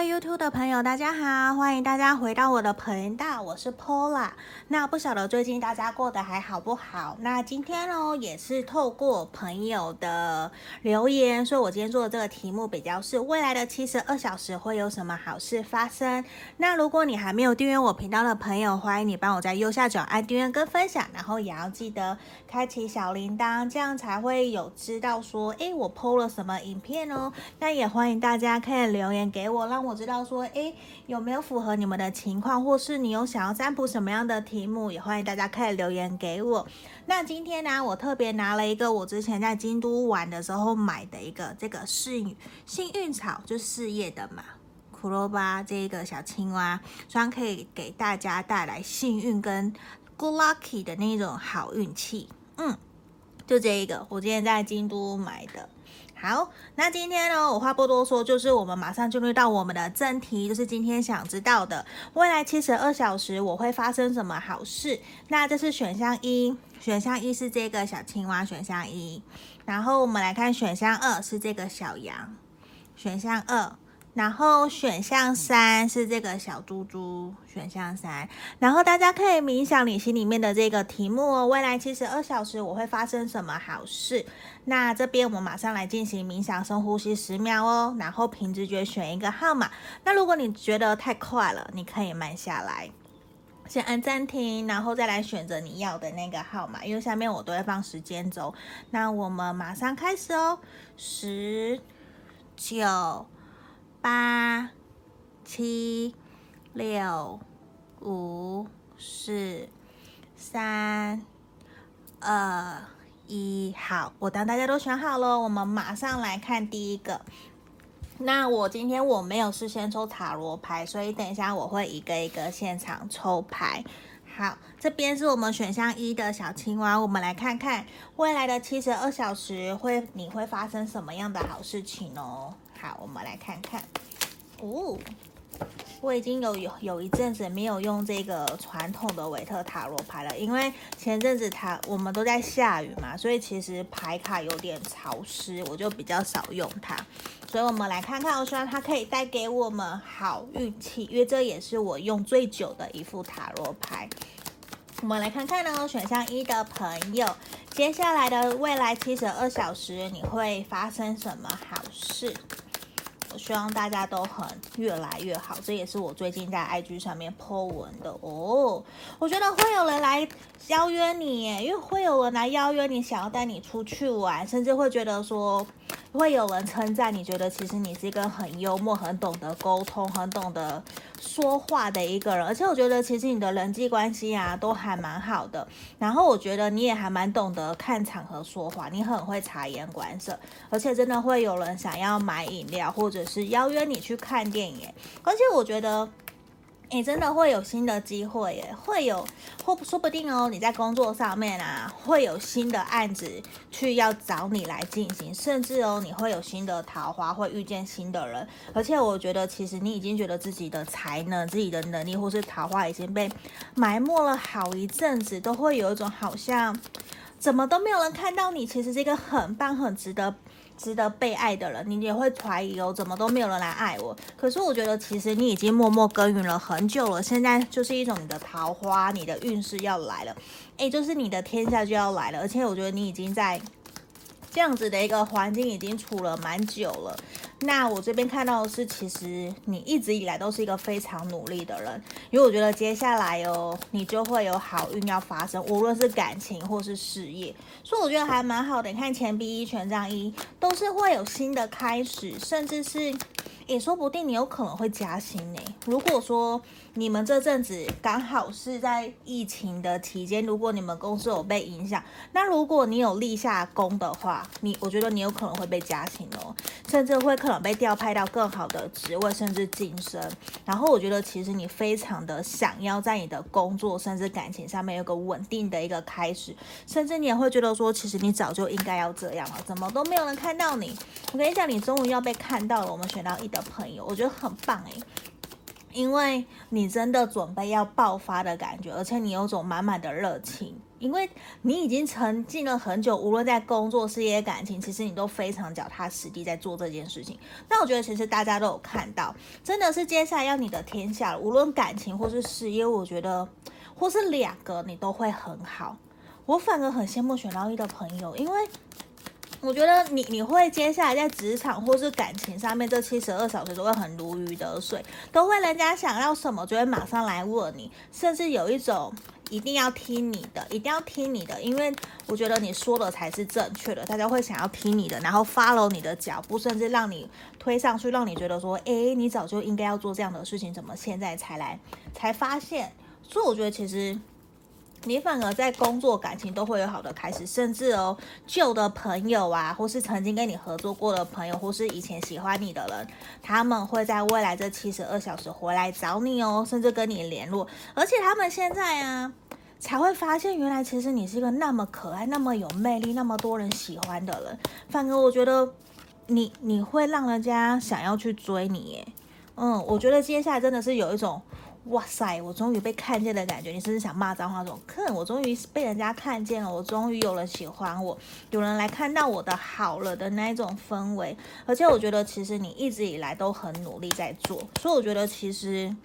YouTube 的朋友，大家好，欢迎大家回到我的频道，我是 Pola。那不晓得最近大家过得还好不好？那今天呢，也是透过朋友的留言，所以我今天做的这个题目比较是未来的七十二小时会有什么好事发生？那如果你还没有订阅我频道的朋友，欢迎你帮我在右下角按订阅跟分享，然后也要记得开启小铃铛，这样才会有知道说，诶，我 PO 了什么影片哦。那也欢迎大家可以留言给我。让我我知道说，诶，有没有符合你们的情况，或是你有想要占卜什么样的题目，也欢迎大家可以留言给我。那今天呢，我特别拿了一个我之前在京都玩的时候买的一个这个幸幸运草，就四叶的嘛，库洛巴这一个小青蛙，希望可以给大家带来幸运跟 good lucky 的那种好运气。嗯，就这一个，我今天在京都买的。好，那今天呢，我话不多说，就是我们马上进入到我们的正题，就是今天想知道的未来七十二小时我会发生什么好事。那这是选项一，选项一是这个小青蛙，选项一。然后我们来看选项二是这个小羊，选项二。然后选项三是这个小猪猪，选项三。然后大家可以冥想你心里面的这个题目哦，未来七十二小时我会发生什么好事？那这边我们马上来进行冥想，深呼吸十秒哦。然后凭直觉选一个号码。那如果你觉得太快了，你可以慢下来，先按暂停，然后再来选择你要的那个号码。因为下面我都会放时间轴。那我们马上开始哦，十、九。八、七、六、五、四、三、二、一，好，我当大家都选好了，我们马上来看第一个。那我今天我没有事先抽塔罗牌，所以等一下我会一个一个现场抽牌。好，这边是我们选项一的小青蛙，我们来看看未来的七十二小时会你会发生什么样的好事情哦。好，我们来看看。哦，我已经有有有一阵子没有用这个传统的维特塔罗牌了，因为前阵子它我们都在下雨嘛，所以其实牌卡有点潮湿，我就比较少用它。所以我们来看看，我希望它可以带给我们好运气，因为这也是我用最久的一副塔罗牌。我们来看看呢，选项一的朋友，接下来的未来七十二小时你会发生什么好事？我希望大家都很越来越好，这也是我最近在 IG 上面 po 文的哦。我觉得会有人来邀约你耶，因为会有人来邀约你，想要带你出去玩，甚至会觉得说。会有人称赞你，觉得其实你是一个很幽默、很懂得沟通、很懂得说话的一个人，而且我觉得其实你的人际关系啊都还蛮好的。然后我觉得你也还蛮懂得看场合说话，你很会察言观色，而且真的会有人想要买饮料或者是邀约你去看电影，而且我觉得。你真的会有新的机会耶，会有或说不定哦，你在工作上面啊，会有新的案子去要找你来进行，甚至哦，你会有新的桃花，会遇见新的人。而且我觉得，其实你已经觉得自己的才能、自己的能力，或是桃花已经被埋没了好一阵子，都会有一种好像怎么都没有人看到你，其实是一个很棒、很值得。值得被爱的人，你也会怀疑哦，怎么都没有人来爱我？可是我觉得，其实你已经默默耕耘了很久了，现在就是一种你的桃花，你的运势要来了，诶，就是你的天下就要来了，而且我觉得你已经在。这样子的一个环境已经处了蛮久了。那我这边看到的是，其实你一直以来都是一个非常努力的人，因为我觉得接下来哦，你就会有好运要发生，无论是感情或是事业，所以我觉得还蛮好的。你看钱币一、权杖一，都是会有新的开始，甚至是。也说不定你有可能会加薪呢。如果说你们这阵子刚好是在疫情的期间，如果你们公司有被影响，那如果你有立下功的话，你我觉得你有可能会被加薪哦，甚至会可能被调派到更好的职位，甚至晋升。然后我觉得其实你非常的想要在你的工作甚至感情上面有个稳定的一个开始，甚至你也会觉得说，其实你早就应该要这样了，怎么都没有人看到你。我跟你讲，你终于要被看到了。我们选到一朋友，我觉得很棒诶，因为你真的准备要爆发的感觉，而且你有种满满的热情，因为你已经沉浸了很久，无论在工作、事业、感情，其实你都非常脚踏实地在做这件事情。那我觉得其实大家都有看到，真的是接下来要你的天下，无论感情或是事业，我觉得或是两个你都会很好。我反而很羡慕选到一的朋友，因为。我觉得你你会接下来在职场或是感情上面这七十二小时都会很如鱼得水，都会人家想要什么就会马上来问你，甚至有一种一定要听你的，一定要听你的，因为我觉得你说的才是正确的，大家会想要听你的，然后 follow 你的脚步，甚至让你推上去，让你觉得说，诶，你早就应该要做这样的事情，怎么现在才来才发现？所以我觉得其实。你反而在工作、感情都会有好的开始，甚至哦，旧的朋友啊，或是曾经跟你合作过的朋友，或是以前喜欢你的人，他们会在未来这七十二小时回来找你哦，甚至跟你联络。而且他们现在啊，才会发现原来其实你是一个那么可爱、那么有魅力、那么多人喜欢的人。反而我觉得你你会让人家想要去追你耶。嗯，我觉得接下来真的是有一种。哇塞！我终于被看见的感觉，你甚至想骂脏话，这种，哼，我终于被人家看见了，我终于有人喜欢我，有人来看到我的好了的那一种氛围。而且我觉得，其实你一直以来都很努力在做，所以我觉得其实。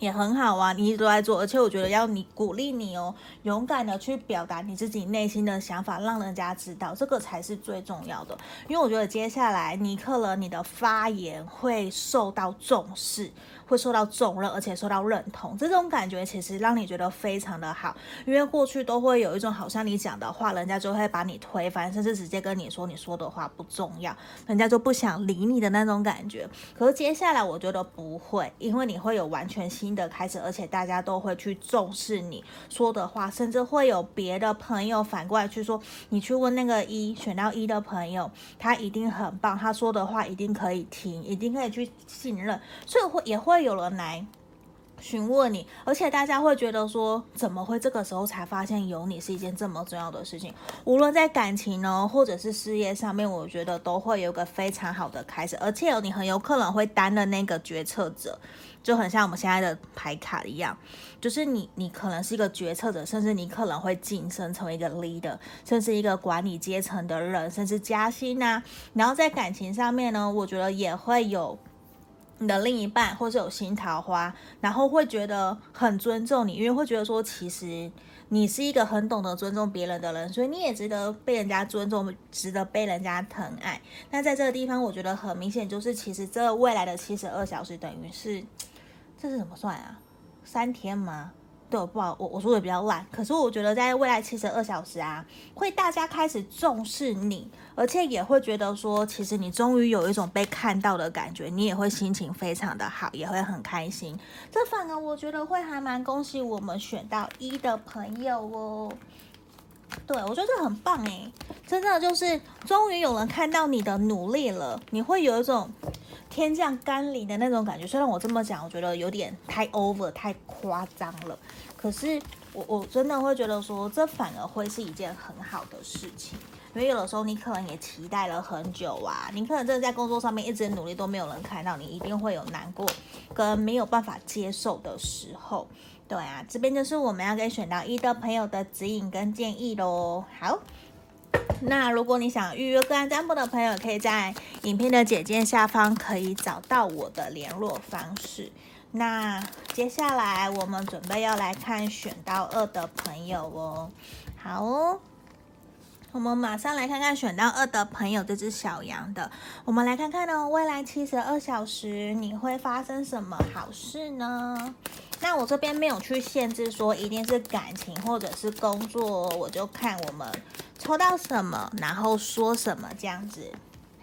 也很好啊，你一直都在做，而且我觉得要你鼓励你哦，勇敢的去表达你自己内心的想法，让人家知道，这个才是最重要的。因为我觉得接下来尼克了你的发言会受到重视，会受到重任，而且受到认同，这种感觉其实让你觉得非常的好。因为过去都会有一种好像你讲的话，人家就会把你推翻，甚至直接跟你说你说的话不重要，人家就不想理你的那种感觉。可是接下来我觉得不会，因为你会有完全。新的开始，而且大家都会去重视你说的话，甚至会有别的朋友反过来去说，你去问那个一选到一的朋友，他一定很棒，他说的话一定可以听，一定可以去信任，所以会也会会有人来。询问你，而且大家会觉得说，怎么会这个时候才发现有你是一件这么重要的事情？无论在感情呢，或者是事业上面，我觉得都会有个非常好的开始。而且你很有可能会担任那个决策者，就很像我们现在的牌卡一样，就是你，你可能是一个决策者，甚至你可能会晋升成为一个 leader，甚至一个管理阶层的人，甚至加薪啊。然后在感情上面呢，我觉得也会有。你的另一半，或是有新桃花，然后会觉得很尊重你，因为会觉得说，其实你是一个很懂得尊重别人的人，所以你也值得被人家尊重，值得被人家疼爱。那在这个地方，我觉得很明显，就是其实这未来的七十二小时，等于是这是怎么算啊？三天吗？对，不好，我我说的比较烂，可是我觉得在未来七十二小时啊，会大家开始重视你，而且也会觉得说，其实你终于有一种被看到的感觉，你也会心情非常的好，也会很开心。这反而我觉得会还蛮恭喜我们选到一的朋友哦。对，我觉得这很棒诶，真的就是终于有人看到你的努力了，你会有一种。天降甘霖的那种感觉，虽然我这么讲，我觉得有点太 over、太夸张了。可是我我真的会觉得说，这反而会是一件很好的事情，因为有的时候你可能也期待了很久啊，你可能真的在工作上面一直努力都没有人看到你，一定会有难过跟没有办法接受的时候。对啊，这边就是我们要给选到一的朋友的指引跟建议喽。好。那如果你想预约个案占卜的朋友，可以在影片的简介下方可以找到我的联络方式。那接下来我们准备要来看选到二的朋友哦。好哦，我们马上来看看选到二的朋友这只小羊的。我们来看看呢，未来七十二小时你会发生什么好事呢？那我这边没有去限制说一定是感情或者是工作，我就看我们。抽到什么，然后说什么这样子，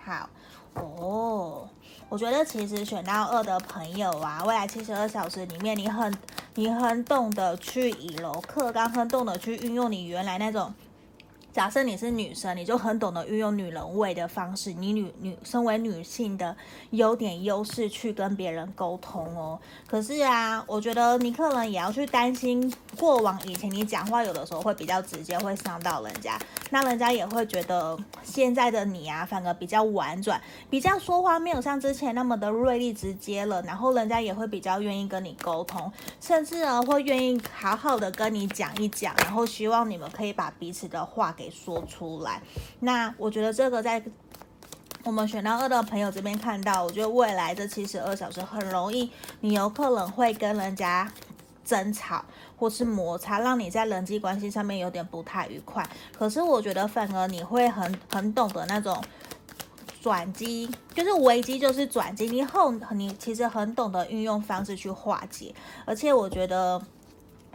好哦。我觉得其实选到二的朋友啊，未来七十二小时里面，你很你很懂得去以柔克刚，很懂得去运用你原来那种假设你是女生，你就很懂得运用女人味的方式，你女女身为女性的优点优势去跟别人沟通哦。可是啊，我觉得你可能也要去担心，过往以前你讲话有的时候会比较直接，会伤到人家，那人家也会觉得现在的你啊，反而比较婉转，比较说话没有像之前那么的锐利直接了，然后人家也会比较愿意跟你沟通，甚至呢会愿意好好的跟你讲一讲，然后希望你们可以把彼此的话给。说出来，那我觉得这个在我们选到二的朋友这边看到，我觉得未来这七十二小时很容易，你有可能会跟人家争吵或是摩擦，让你在人际关系上面有点不太愉快。可是我觉得反而你会很很懂得那种转机，就是危机就是转机，你后你其实很懂得运用方式去化解，而且我觉得。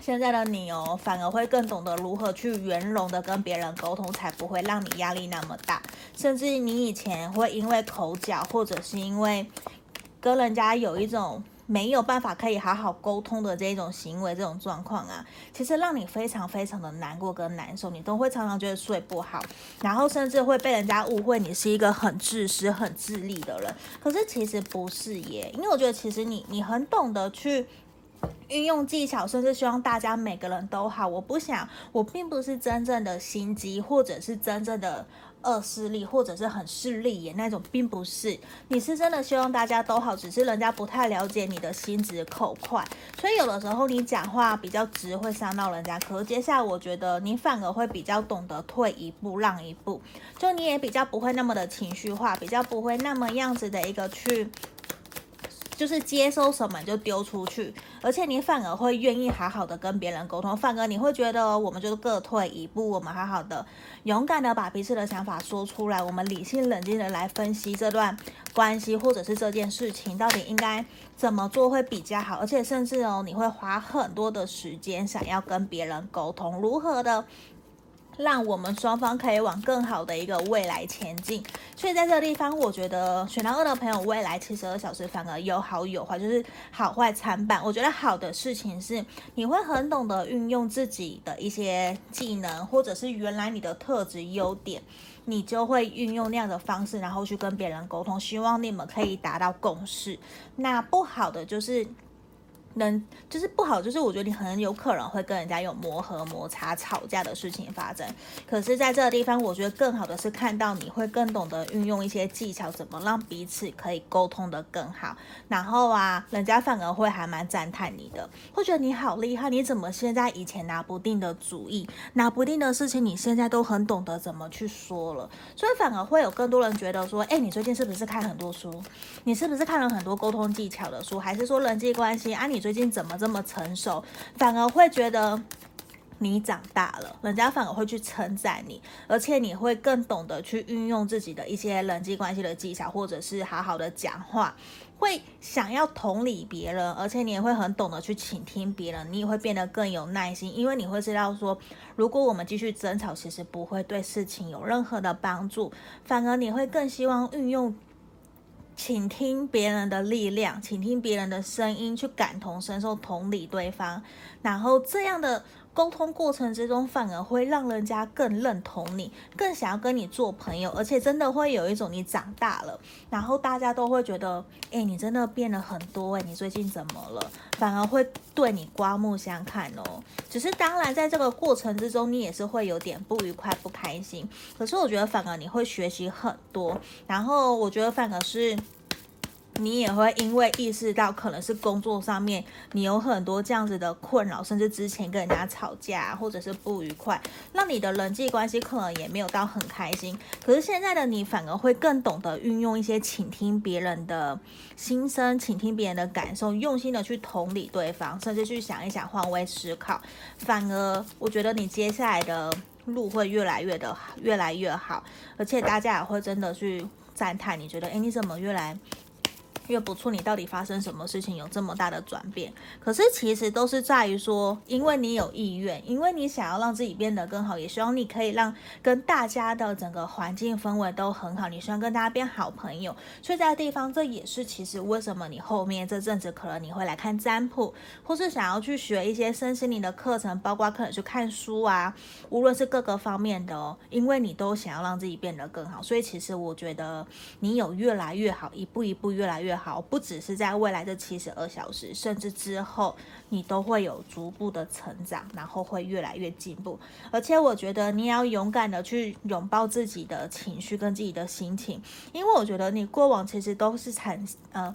现在的你哦，反而会更懂得如何去圆融的跟别人沟通，才不会让你压力那么大。甚至你以前会因为口角，或者是因为跟人家有一种没有办法可以好好沟通的这种行为、这种状况啊，其实让你非常非常的难过跟难受，你都会常常觉得睡不好，然后甚至会被人家误会你是一个很自私、很自利的人。可是其实不是耶，因为我觉得其实你你很懂得去。运用技巧，甚至希望大家每个人都好。我不想，我并不是真正的心机，或者是真正的恶势力，或者是很势利眼那种，并不是。你是真的希望大家都好，只是人家不太了解你的心直口快，所以有的时候你讲话比较直，会伤到人家。可是接下来，我觉得你反而会比较懂得退一步，让一步，就你也比较不会那么的情绪化，比较不会那么样子的一个去。就是接收什么就丢出去，而且你反而会愿意好好的跟别人沟通，反而你会觉得我们就各退一步，我们好好的勇敢的把彼此的想法说出来，我们理性冷静的来分析这段关系或者是这件事情到底应该怎么做会比较好，而且甚至哦，你会花很多的时间想要跟别人沟通，如何的。让我们双方可以往更好的一个未来前进，所以在这个地方，我觉得选到二的朋友，未来七十二小时反而有好有坏，就是好坏参半。我觉得好的事情是，你会很懂得运用自己的一些技能，或者是原来你的特质优点，你就会运用那样的方式，然后去跟别人沟通，希望你们可以达到共识。那不好的就是。能就是不好，就是我觉得你很有可能会跟人家有磨合、摩擦、吵架的事情发生。可是，在这个地方，我觉得更好的是看到你会更懂得运用一些技巧，怎么让彼此可以沟通得更好。然后啊，人家反而会还蛮赞叹你的，会觉得你好厉害，你怎么现在以前拿不定的主意、拿不定的事情，你现在都很懂得怎么去说了。所以反而会有更多人觉得说，哎，你最近是不是看很多书？你是不是看了很多沟通技巧的书？还是说人际关系啊？你最近怎么这么成熟？反而会觉得你长大了，人家反而会去称赞你，而且你会更懂得去运用自己的一些人际关系的技巧，或者是好好的讲话，会想要同理别人，而且你也会很懂得去倾听别人，你也会变得更有耐心，因为你会知道说，如果我们继续争吵，其实不会对事情有任何的帮助，反而你会更希望运用。倾听别人的力量，倾听别人的声音，去感同身受、同理对方，然后这样的。沟通过程之中，反而会让人家更认同你，更想要跟你做朋友，而且真的会有一种你长大了，然后大家都会觉得，哎，你真的变了很多，哎，你最近怎么了？反而会对你刮目相看哦。只是当然，在这个过程之中，你也是会有点不愉快、不开心。可是我觉得，反而你会学习很多，然后我觉得反而是。你也会因为意识到可能是工作上面你有很多这样子的困扰，甚至之前跟人家吵架或者是不愉快，让你的人际关系可能也没有到很开心。可是现在的你反而会更懂得运用一些倾听别人的心声，倾听别人的感受，用心的去同理对方，甚至去想一想换位思考。反而我觉得你接下来的路会越来越的越来越好，而且大家也会真的去赞叹，你觉得诶，你怎么越来？越不错，你到底发生什么事情有这么大的转变？可是其实都是在于说，因为你有意愿，因为你想要让自己变得更好，也希望你可以让跟大家的整个环境氛围都很好，你希望跟大家变好朋友。所以在地方，这也是其实为什么你后面这阵子可能你会来看占卜，或是想要去学一些身心灵的课程，包括可能去看书啊，无论是各个方面的哦，因为你都想要让自己变得更好。所以其实我觉得你有越来越好，一步一步越来越好。好，不只是在未来的七十二小时，甚至之后，你都会有逐步的成长，然后会越来越进步。而且我觉得你要勇敢的去拥抱自己的情绪跟自己的心情，因为我觉得你过往其实都是产呃。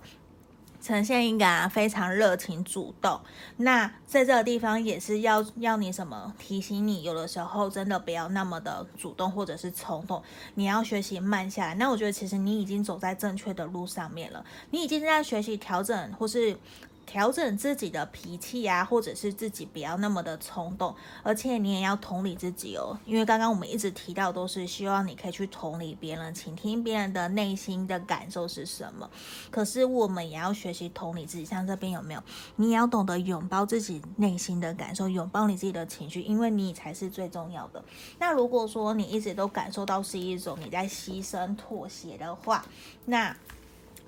呈现一个啊非常热情主动，那在这个地方也是要要你什么提醒你，有的时候真的不要那么的主动或者是冲动，你要学习慢下来。那我觉得其实你已经走在正确的路上面了，你已经在学习调整或是。调整自己的脾气啊，或者是自己不要那么的冲动，而且你也要同理自己哦。因为刚刚我们一直提到，都是希望你可以去同理别人，倾听别人的内心的感受是什么。可是我们也要学习同理自己，像这边有没有？你也要懂得拥抱自己内心的感受，拥抱你自己的情绪，因为你才是最重要的。那如果说你一直都感受到是一种你在牺牲妥协的话，那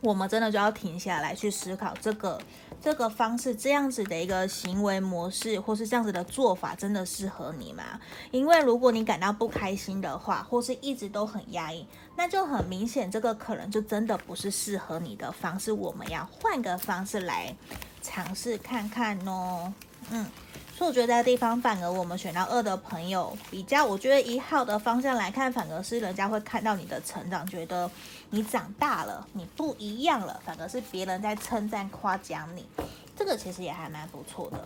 我们真的就要停下来去思考这个。这个方式，这样子的一个行为模式，或是这样子的做法，真的适合你吗？因为如果你感到不开心的话，或是一直都很压抑，那就很明显，这个可能就真的不是适合你的方式。我们要换个方式来尝试看看哦。嗯。所以我觉得这个地方反而我们选到二的朋友比较，我觉得一号的方向来看，反而是人家会看到你的成长，觉得你长大了，你不一样了，反而是别人在称赞夸奖你，这个其实也还蛮不错的。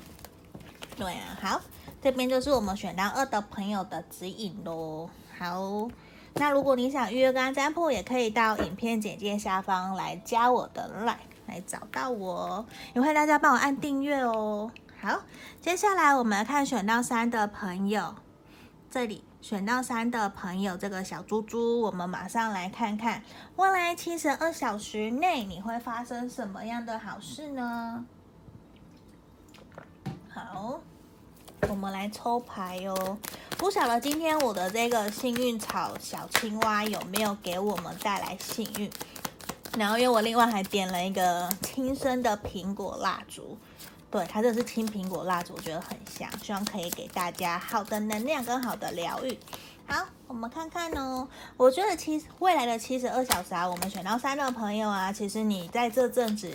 对啊，好，这边就是我们选到二的朋友的指引喽。好，那如果你想预约跟占卜，也可以到影片简介下方来加我的 line 来找到我，也欢迎大家帮我按订阅哦。好，接下来我们来看选到三的朋友，这里选到三的朋友，这个小猪猪，我们马上来看看未来七十二小时内你会发生什么样的好事呢？好，我们来抽牌哦。不晓得今天我的这个幸运草小青蛙有没有给我们带来幸运？然后因为我另外还点了一个轻声的苹果蜡烛。对，它这是青苹果蜡烛，我觉得很香，希望可以给大家好的能量跟好的疗愈。好，我们看看哦。我觉得七未来的七十二小时啊，我们选到三的朋友啊，其实你在这阵子，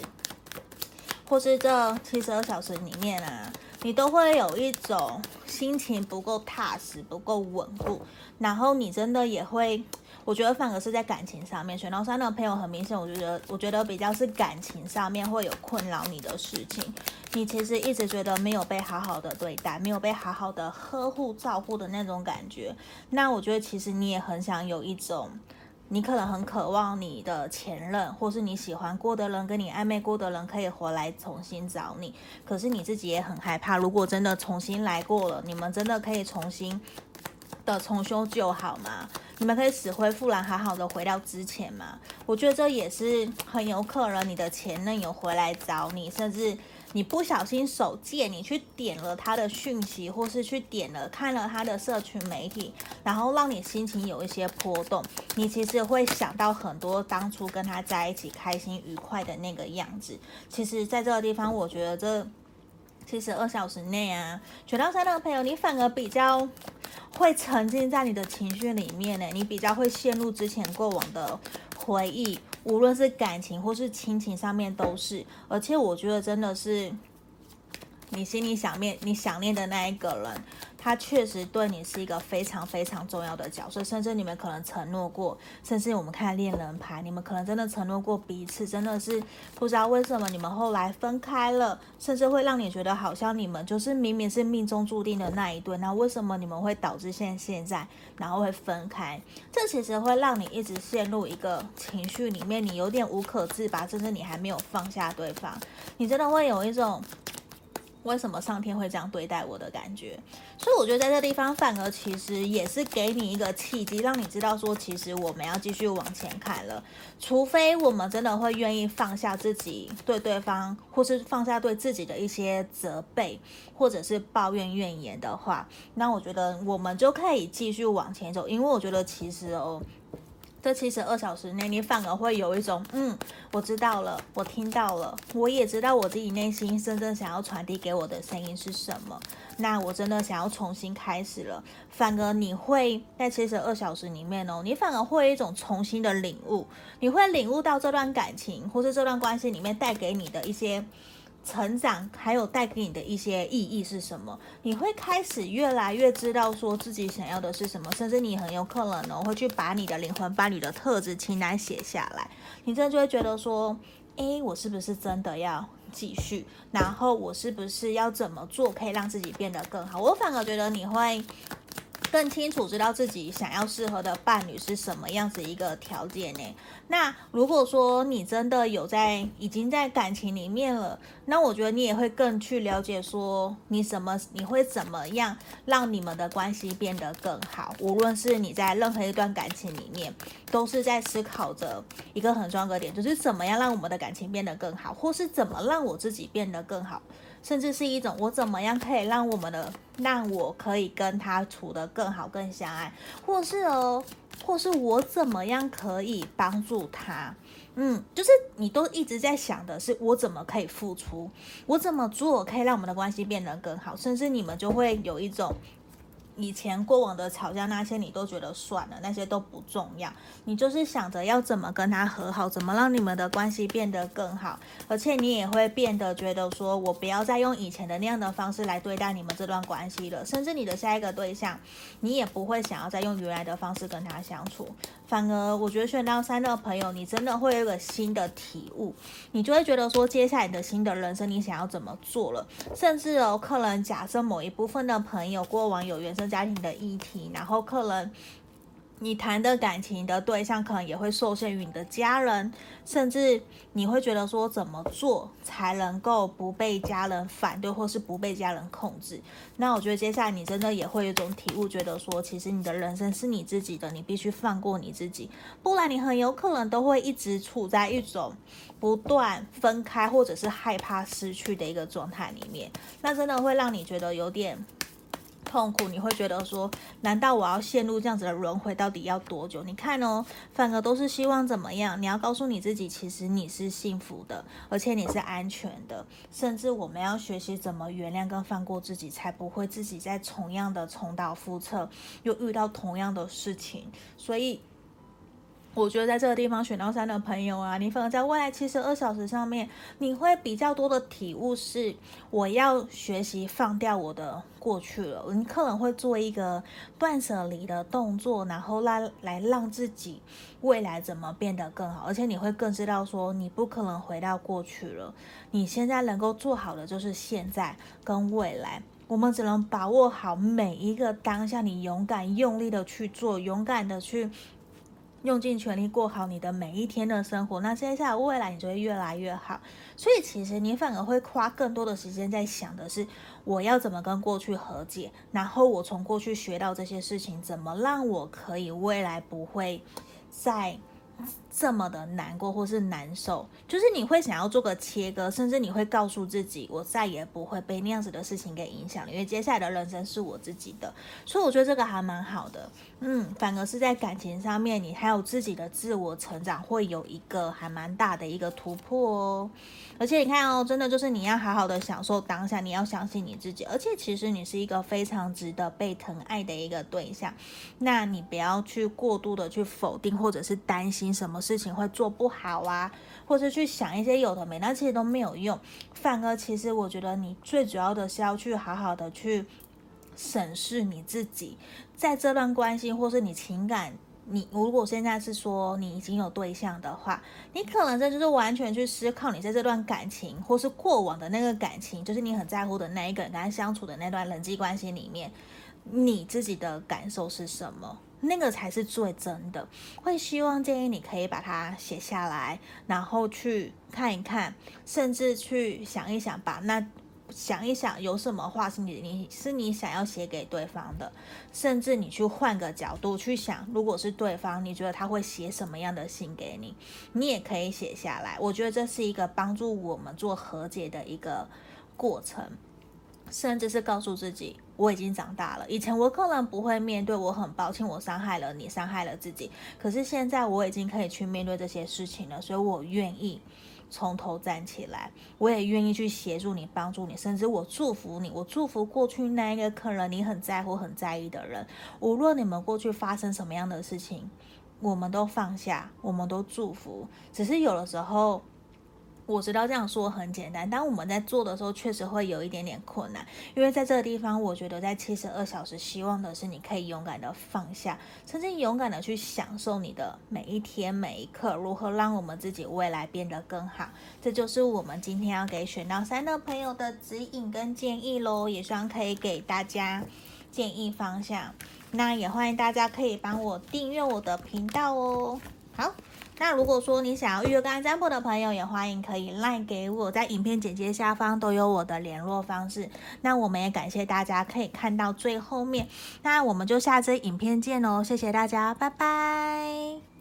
或是这七十二小时里面啊，你都会有一种心情不够踏实、不够稳固，然后你真的也会。我觉得反而是在感情上面，选到三的朋友很明显，我觉得我觉得比较是感情上面会有困扰你的事情。你其实一直觉得没有被好好的对待，没有被好好的呵护照顾的那种感觉。那我觉得其实你也很想有一种，你可能很渴望你的前任，或是你喜欢过的人，跟你暧昧过的人可以回来重新找你。可是你自己也很害怕，如果真的重新来过了，你们真的可以重新的重修旧好吗？你们可以死灰复燃，好好的回到之前吗？我觉得这也是很有可能，你的前任有回来找你，甚至你不小心手贱，你去点了他的讯息，或是去点了看了他的社群媒体，然后让你心情有一些波动。你其实会想到很多当初跟他在一起开心愉快的那个样子。其实，在这个地方，我觉得这。七十二小时内啊，全到三的朋友，你反而比较会沉浸在你的情绪里面呢，你比较会陷入之前过往的回忆，无论是感情或是亲情上面都是，而且我觉得真的是你心里想念你想念的那一个人。他确实对你是一个非常非常重要的角色，甚至你们可能承诺过，甚至我们看恋人牌，你们可能真的承诺过彼此，真的是不知道为什么你们后来分开了，甚至会让你觉得好像你们就是明明是命中注定的那一对，那为什么你们会导致现现在，然后会分开？这其实会让你一直陷入一个情绪里面，你有点无可自拔，甚至你还没有放下对方，你真的会有一种。为什么上天会这样对待我的感觉？所以我觉得在这地方，反而其实也是给你一个契机，让你知道说，其实我们要继续往前看了。除非我们真的会愿意放下自己对对方，或是放下对自己的一些责备，或者是抱怨怨言的话，那我觉得我们就可以继续往前走。因为我觉得其实哦。这七十二小时内，你反而会有一种，嗯，我知道了，我听到了，我也知道我自己内心真正想要传递给我的声音是什么。那我真的想要重新开始了。反而你会在七十二小时里面哦，你反而会有一种重新的领悟，你会领悟到这段感情或是这段关系里面带给你的一些。成长还有带给你的一些意义是什么？你会开始越来越知道说自己想要的是什么，甚至你很有可能呢会去把你的灵魂伴侣的特质清单写下来。你真的就会觉得说，诶，我是不是真的要继续？然后我是不是要怎么做可以让自己变得更好？我反而觉得你会。更清楚知道自己想要适合的伴侣是什么样子一个条件呢？那如果说你真的有在已经在感情里面了，那我觉得你也会更去了解说你什么你会怎么样让你们的关系变得更好。无论是你在任何一段感情里面，都是在思考着一个很重要的点，就是怎么样让我们的感情变得更好，或是怎么让我自己变得更好。甚至是一种我怎么样可以让我们的，让我可以跟他处得更好、更相爱，或是哦，或是我怎么样可以帮助他，嗯，就是你都一直在想的是我怎么可以付出，我怎么做可以让我们的关系变得更好，甚至你们就会有一种。以前过往的吵架那些你都觉得算了，那些都不重要，你就是想着要怎么跟他和好，怎么让你们的关系变得更好，而且你也会变得觉得说，我不要再用以前的那样的方式来对待你们这段关系了，甚至你的下一个对象，你也不会想要再用原来的方式跟他相处，反而我觉得选到三的朋友，你真的会有一个新的体悟，你就会觉得说，接下来的新的人生你想要怎么做了，甚至有客人假设某一部分的朋友过往有原生。家庭的议题，然后客人你谈的感情的对象可能也会受限于你的家人，甚至你会觉得说怎么做才能够不被家人反对，或是不被家人控制。那我觉得接下来你真的也会有一种体悟，觉得说其实你的人生是你自己的，你必须放过你自己，不然你很有可能都会一直处在一种不断分开或者是害怕失去的一个状态里面。那真的会让你觉得有点。痛苦，你会觉得说，难道我要陷入这样子的轮回，到底要多久？你看哦，反而都是希望怎么样？你要告诉你自己，其实你是幸福的，而且你是安全的。甚至我们要学习怎么原谅跟放过自己，才不会自己再同样的重蹈覆辙，又遇到同样的事情。所以。我觉得在这个地方选到三的朋友啊，你反而在未来七十二小时上面，你会比较多的体悟是，我要学习放掉我的过去了。你可能会做一个断舍离的动作，然后来来让自己未来怎么变得更好。而且你会更知道说，你不可能回到过去了。你现在能够做好的就是现在跟未来，我们只能把握好每一个当下，你勇敢用力的去做，勇敢的去。用尽全力过好你的每一天的生活，那接下来未来你就会越来越好。所以其实你反而会花更多的时间在想的是，我要怎么跟过去和解，然后我从过去学到这些事情，怎么让我可以未来不会再。这么的难过或是难受，就是你会想要做个切割，甚至你会告诉自己，我再也不会被那样子的事情给影响了，因为接下来的人生是我自己的。所以我觉得这个还蛮好的，嗯，反而是在感情上面，你还有自己的自我成长，会有一个还蛮大的一个突破哦。而且你看哦，真的就是你要好好的享受当下，你要相信你自己，而且其实你是一个非常值得被疼爱的一个对象，那你不要去过度的去否定或者是担心什么事情会做不好啊，或者去想一些有的没，那其实都没有用。反而，其实我觉得你最主要的是要去好好的去审视你自己，在这段关系或是你情感，你如果现在是说你已经有对象的话，你可能这就是完全去思考你在这段感情或是过往的那个感情，就是你很在乎的那一个人跟他相处的那段人际关系里面，你自己的感受是什么？那个才是最真的，会希望建议你可以把它写下来，然后去看一看，甚至去想一想，把那想一想，有什么话是你你是你想要写给对方的，甚至你去换个角度去想，如果是对方，你觉得他会写什么样的信给你，你也可以写下来。我觉得这是一个帮助我们做和解的一个过程，甚至是告诉自己，我已经长大了。以前我可能不会面对，我很抱歉，我伤害了你，伤害了自己。可是现在我已经可以去面对这些事情了，所以我愿意。从头站起来，我也愿意去协助你、帮助你，甚至我祝福你。我祝福过去那一个可能你很在乎、很在意的人，无论你们过去发生什么样的事情，我们都放下，我们都祝福。只是有的时候。我知道这样说很简单，当我们在做的时候，确实会有一点点困难。因为在这个地方，我觉得在七十二小时，希望的是你可以勇敢的放下，曾经勇敢的去享受你的每一天每一刻，如何让我们自己未来变得更好。这就是我们今天要给选到三的朋友的指引跟建议喽，也希望可以给大家建议方向。那也欢迎大家可以帮我订阅我的频道哦。好。那如果说你想要预约干占卜的朋友，也欢迎可以 LINE 给我，在影片简介下方都有我的联络方式。那我们也感谢大家可以看到最后面，那我们就下支影片见喽，谢谢大家，拜拜。